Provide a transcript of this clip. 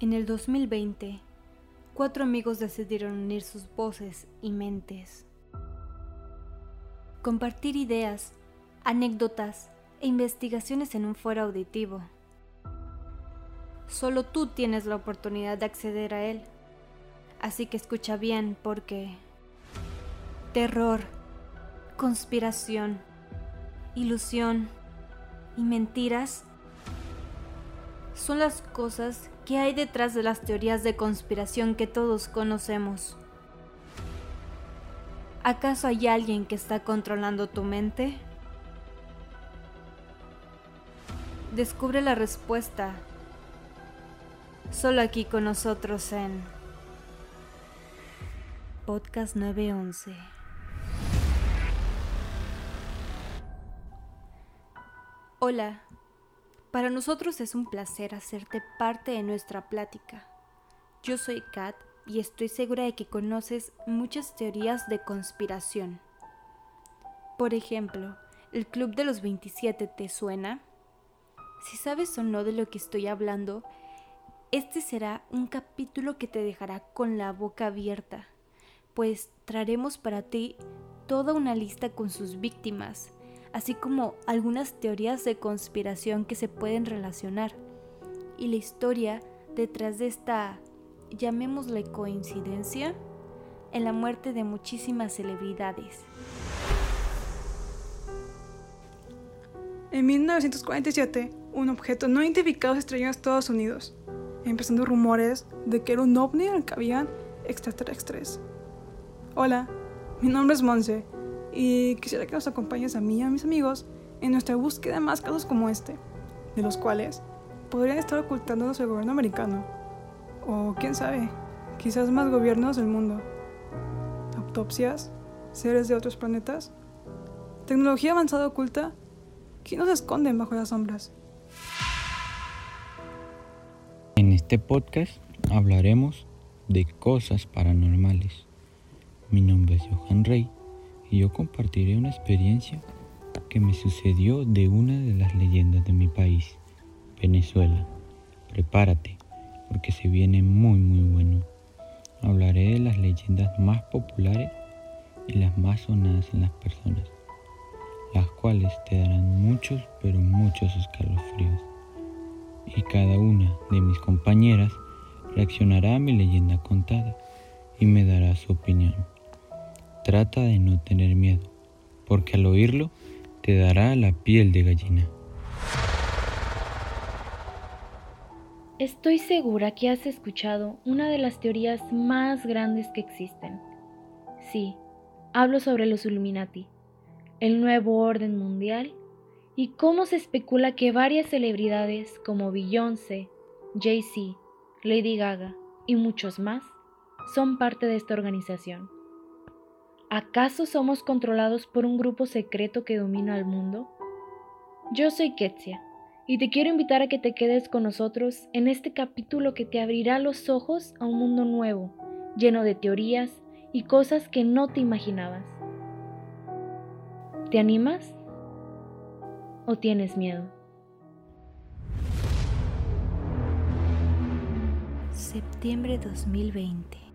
En el 2020, cuatro amigos decidieron unir sus voces y mentes. Compartir ideas, anécdotas e investigaciones en un foro auditivo. Solo tú tienes la oportunidad de acceder a él. Así que escucha bien porque... Terror, conspiración, ilusión y mentiras son las cosas que hay detrás de las teorías de conspiración que todos conocemos. ¿Acaso hay alguien que está controlando tu mente? Descubre la respuesta solo aquí con nosotros en Podcast 911. Hola, para nosotros es un placer hacerte parte de nuestra plática. Yo soy Kat y estoy segura de que conoces muchas teorías de conspiración. Por ejemplo, ¿el Club de los 27 te suena? Si sabes o no de lo que estoy hablando, este será un capítulo que te dejará con la boca abierta, pues traeremos para ti toda una lista con sus víctimas, así como algunas teorías de conspiración que se pueden relacionar, y la historia detrás de esta, llamémosle coincidencia, en la muerte de muchísimas celebridades. En 1947, un objeto no identificado se estrelló en Estados Unidos, empezando rumores de que era un ovni en el que habían extraterrestres. Hola, mi nombre es Monse y quisiera que nos acompañes a mí y a mis amigos en nuestra búsqueda de más casos como este, de los cuales podrían estar ocultándonos el gobierno americano, o quién sabe, quizás más gobiernos del mundo. Autopsias, seres de otros planetas, tecnología avanzada oculta, ¿quién nos esconden bajo las sombras? En este podcast hablaremos de cosas paranormales. Mi nombre es Johan Rey y yo compartiré una experiencia que me sucedió de una de las leyendas de mi país, Venezuela. Prepárate, porque se viene muy muy bueno. Hablaré de las leyendas más populares y las más sonadas en las personas, las cuales te darán muchos pero muchos escalofríos. Y cada una de mis compañeras reaccionará a mi leyenda contada y me dará su opinión. Trata de no tener miedo, porque al oírlo te dará la piel de gallina. Estoy segura que has escuchado una de las teorías más grandes que existen. Sí, hablo sobre los Illuminati, el nuevo orden mundial y cómo se especula que varias celebridades como Beyoncé, Jay-Z, Lady Gaga y muchos más son parte de esta organización. ¿Acaso somos controlados por un grupo secreto que domina al mundo? Yo soy Ketsia y te quiero invitar a que te quedes con nosotros en este capítulo que te abrirá los ojos a un mundo nuevo, lleno de teorías y cosas que no te imaginabas. ¿Te animas? ¿O tienes miedo? Septiembre 2020